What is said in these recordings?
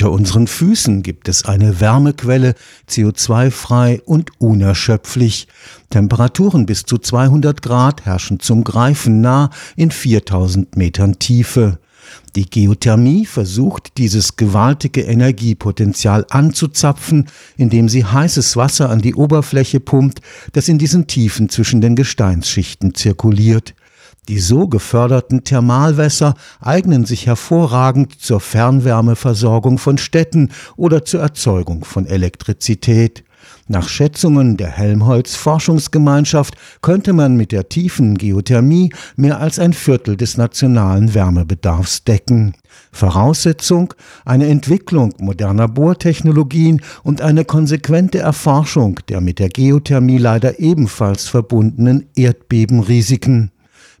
Unter unseren Füßen gibt es eine Wärmequelle, CO2-frei und unerschöpflich. Temperaturen bis zu 200 Grad herrschen zum Greifen nah in 4000 Metern Tiefe. Die Geothermie versucht, dieses gewaltige Energiepotenzial anzuzapfen, indem sie heißes Wasser an die Oberfläche pumpt, das in diesen Tiefen zwischen den Gesteinsschichten zirkuliert. Die so geförderten Thermalwässer eignen sich hervorragend zur Fernwärmeversorgung von Städten oder zur Erzeugung von Elektrizität. Nach Schätzungen der Helmholtz Forschungsgemeinschaft könnte man mit der tiefen Geothermie mehr als ein Viertel des nationalen Wärmebedarfs decken. Voraussetzung eine Entwicklung moderner Bohrtechnologien und eine konsequente Erforschung der mit der Geothermie leider ebenfalls verbundenen Erdbebenrisiken.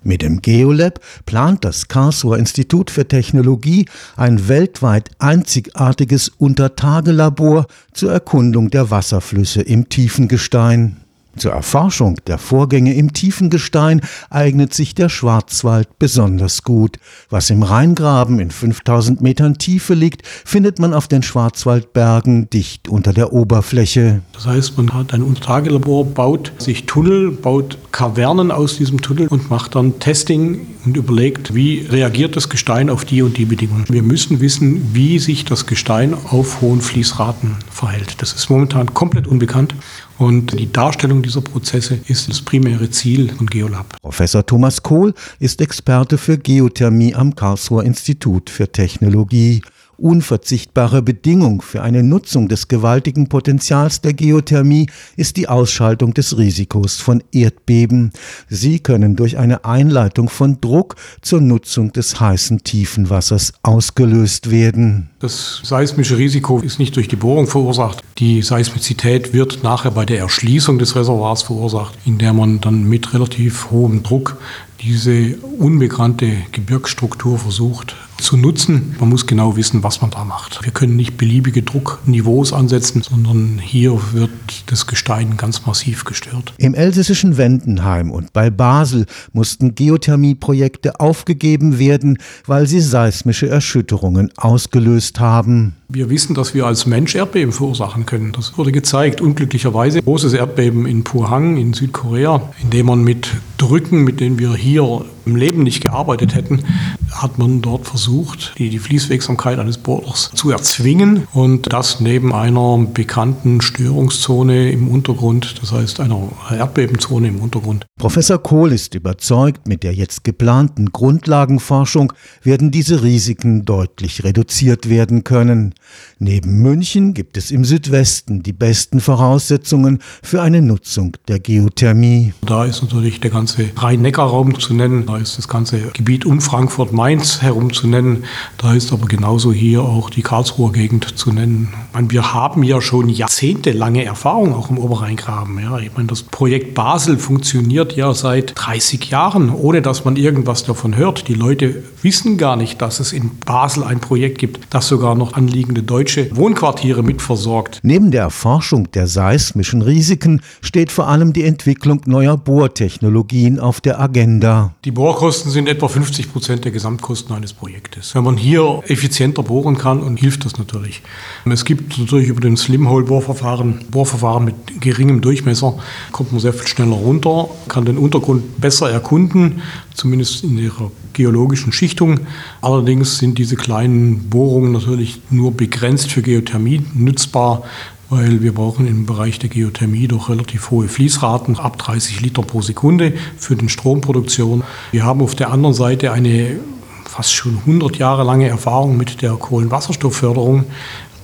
Mit dem Geolab plant das Karlsruher Institut für Technologie ein weltweit einzigartiges Untertagelabor zur Erkundung der Wasserflüsse im Tiefengestein. Zur Erforschung der Vorgänge im tiefen Gestein eignet sich der Schwarzwald besonders gut. Was im Rheingraben in 5000 Metern Tiefe liegt, findet man auf den Schwarzwaldbergen dicht unter der Oberfläche. Das heißt, man hat ein Untertagelabor, baut sich Tunnel, baut Kavernen aus diesem Tunnel und macht dann Testing und überlegt, wie reagiert das Gestein auf die und die Bedingungen. Wir müssen wissen, wie sich das Gestein auf hohen Fließraten verhält. Das ist momentan komplett unbekannt. Und die Darstellung dieser Prozesse ist das primäre Ziel von Geolab. Professor Thomas Kohl ist Experte für Geothermie am Karlsruher Institut für Technologie Unverzichtbare Bedingung für eine Nutzung des gewaltigen Potenzials der Geothermie ist die Ausschaltung des Risikos von Erdbeben. Sie können durch eine Einleitung von Druck zur Nutzung des heißen Tiefenwassers ausgelöst werden. Das seismische Risiko ist nicht durch die Bohrung verursacht. Die Seismizität wird nachher bei der Erschließung des Reservoirs verursacht, in der man dann mit relativ hohem Druck diese unbekannte Gebirgsstruktur versucht zu nutzen. Man muss genau wissen, was man da macht. Wir können nicht beliebige Druckniveaus ansetzen, sondern hier wird das Gestein ganz massiv gestört. Im elsässischen Wendenheim und bei Basel mussten Geothermieprojekte aufgegeben werden, weil sie seismische Erschütterungen ausgelöst haben. Wir wissen, dass wir als Mensch Erdbeben verursachen können. Das wurde gezeigt. Unglücklicherweise großes Erdbeben in Pohang in Südkorea, in dem man mit Drücken, mit denen wir hier im Leben nicht gearbeitet hätten, hat man dort versucht, die, die Fließwegsamkeit eines Bohrers zu erzwingen und das neben einer bekannten Störungszone im Untergrund, das heißt einer Erdbebenzone im Untergrund. Professor Kohl ist überzeugt, mit der jetzt geplanten Grundlagenforschung werden diese Risiken deutlich reduziert werden können. Neben München gibt es im Südwesten die besten Voraussetzungen für eine Nutzung der Geothermie. Da ist natürlich der ganze Rhein-Neckar-Raum zu nennen, da ist das ganze Gebiet um Frankfurt-Mainz herum zu nennen, da ist aber genauso hier auch die Karlsruher Gegend zu nennen. Meine, wir haben ja schon jahrzehntelange Erfahrung auch im Oberrheingraben. Ja. Ich meine, das Projekt Basel funktioniert ja seit 30 Jahren, ohne dass man irgendwas davon hört. Die Leute wissen gar nicht, dass es in Basel ein Projekt gibt, das sogar noch anliegende deutsche Wohnquartiere mitversorgt. Neben der Erforschung der seismischen Risiken steht vor allem die Entwicklung neuer Bohrtechnologien auf der Agenda. Die Bohrkosten sind etwa 50 Prozent der Gesamtkosten eines Projektes. Wenn man hier effizienter bohren kann, und hilft das natürlich. Es gibt natürlich über den Slimhole-Bohrverfahren, Bohrverfahren mit geringem Durchmesser, kommt man sehr viel schneller runter, kann den Untergrund besser erkunden, zumindest in ihrer geologischen Schichtung. Allerdings sind diese kleinen Bohrungen natürlich nur begrenzt für Geothermie nutzbar, weil wir brauchen im Bereich der Geothermie doch relativ hohe Fließraten, ab 30 Liter pro Sekunde für den Stromproduktion. Wir haben auf der anderen Seite eine fast schon 100 Jahre lange Erfahrung mit der Kohlenwasserstoffförderung.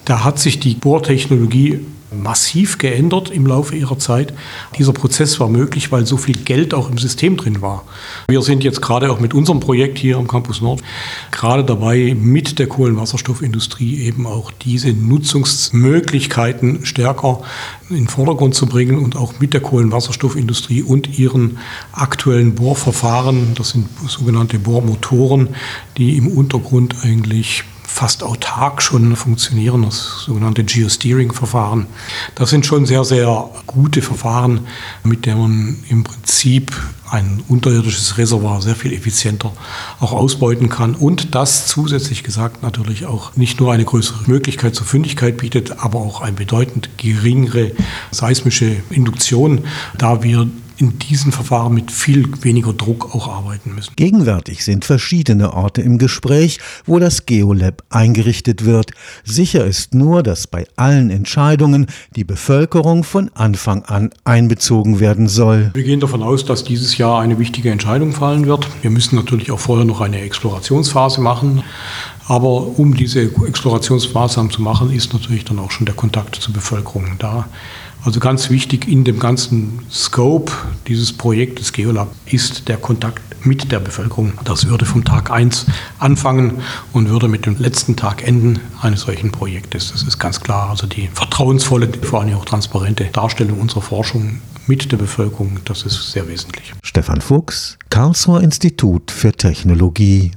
Da hat sich die Bohrtechnologie massiv geändert im Laufe ihrer Zeit. Dieser Prozess war möglich, weil so viel Geld auch im System drin war. Wir sind jetzt gerade auch mit unserem Projekt hier am Campus Nord gerade dabei, mit der Kohlenwasserstoffindustrie eben auch diese Nutzungsmöglichkeiten stärker in den Vordergrund zu bringen und auch mit der Kohlenwasserstoffindustrie und ihren aktuellen Bohrverfahren, das sind sogenannte Bohrmotoren, die im Untergrund eigentlich fast autark schon funktionieren, das sogenannte Geosteering-Verfahren. Das sind schon sehr, sehr gute Verfahren, mit denen man im Prinzip ein unterirdisches Reservoir sehr viel effizienter auch ausbeuten kann und das zusätzlich gesagt natürlich auch nicht nur eine größere Möglichkeit zur Fündigkeit bietet, aber auch eine bedeutend geringere seismische Induktion, da wir in diesen Verfahren mit viel weniger Druck auch arbeiten müssen. Gegenwärtig sind verschiedene Orte im Gespräch, wo das Geolab eingerichtet wird. Sicher ist nur, dass bei allen Entscheidungen die Bevölkerung von Anfang an einbezogen werden soll. Wir gehen davon aus, dass dieses Jahr eine wichtige Entscheidung fallen wird. Wir müssen natürlich auch vorher noch eine Explorationsphase machen. Aber um diese Explorationsmaßnahmen zu machen, ist natürlich dann auch schon der Kontakt zur Bevölkerung da. Also ganz wichtig in dem ganzen Scope dieses Projektes Geolab ist der Kontakt mit der Bevölkerung. Das würde vom Tag 1 anfangen und würde mit dem letzten Tag enden eines solchen Projektes. Das ist ganz klar. Also die vertrauensvolle, vor allem auch transparente Darstellung unserer Forschung mit der Bevölkerung, das ist sehr wesentlich. Stefan Fuchs, Karlsruher Institut für Technologie.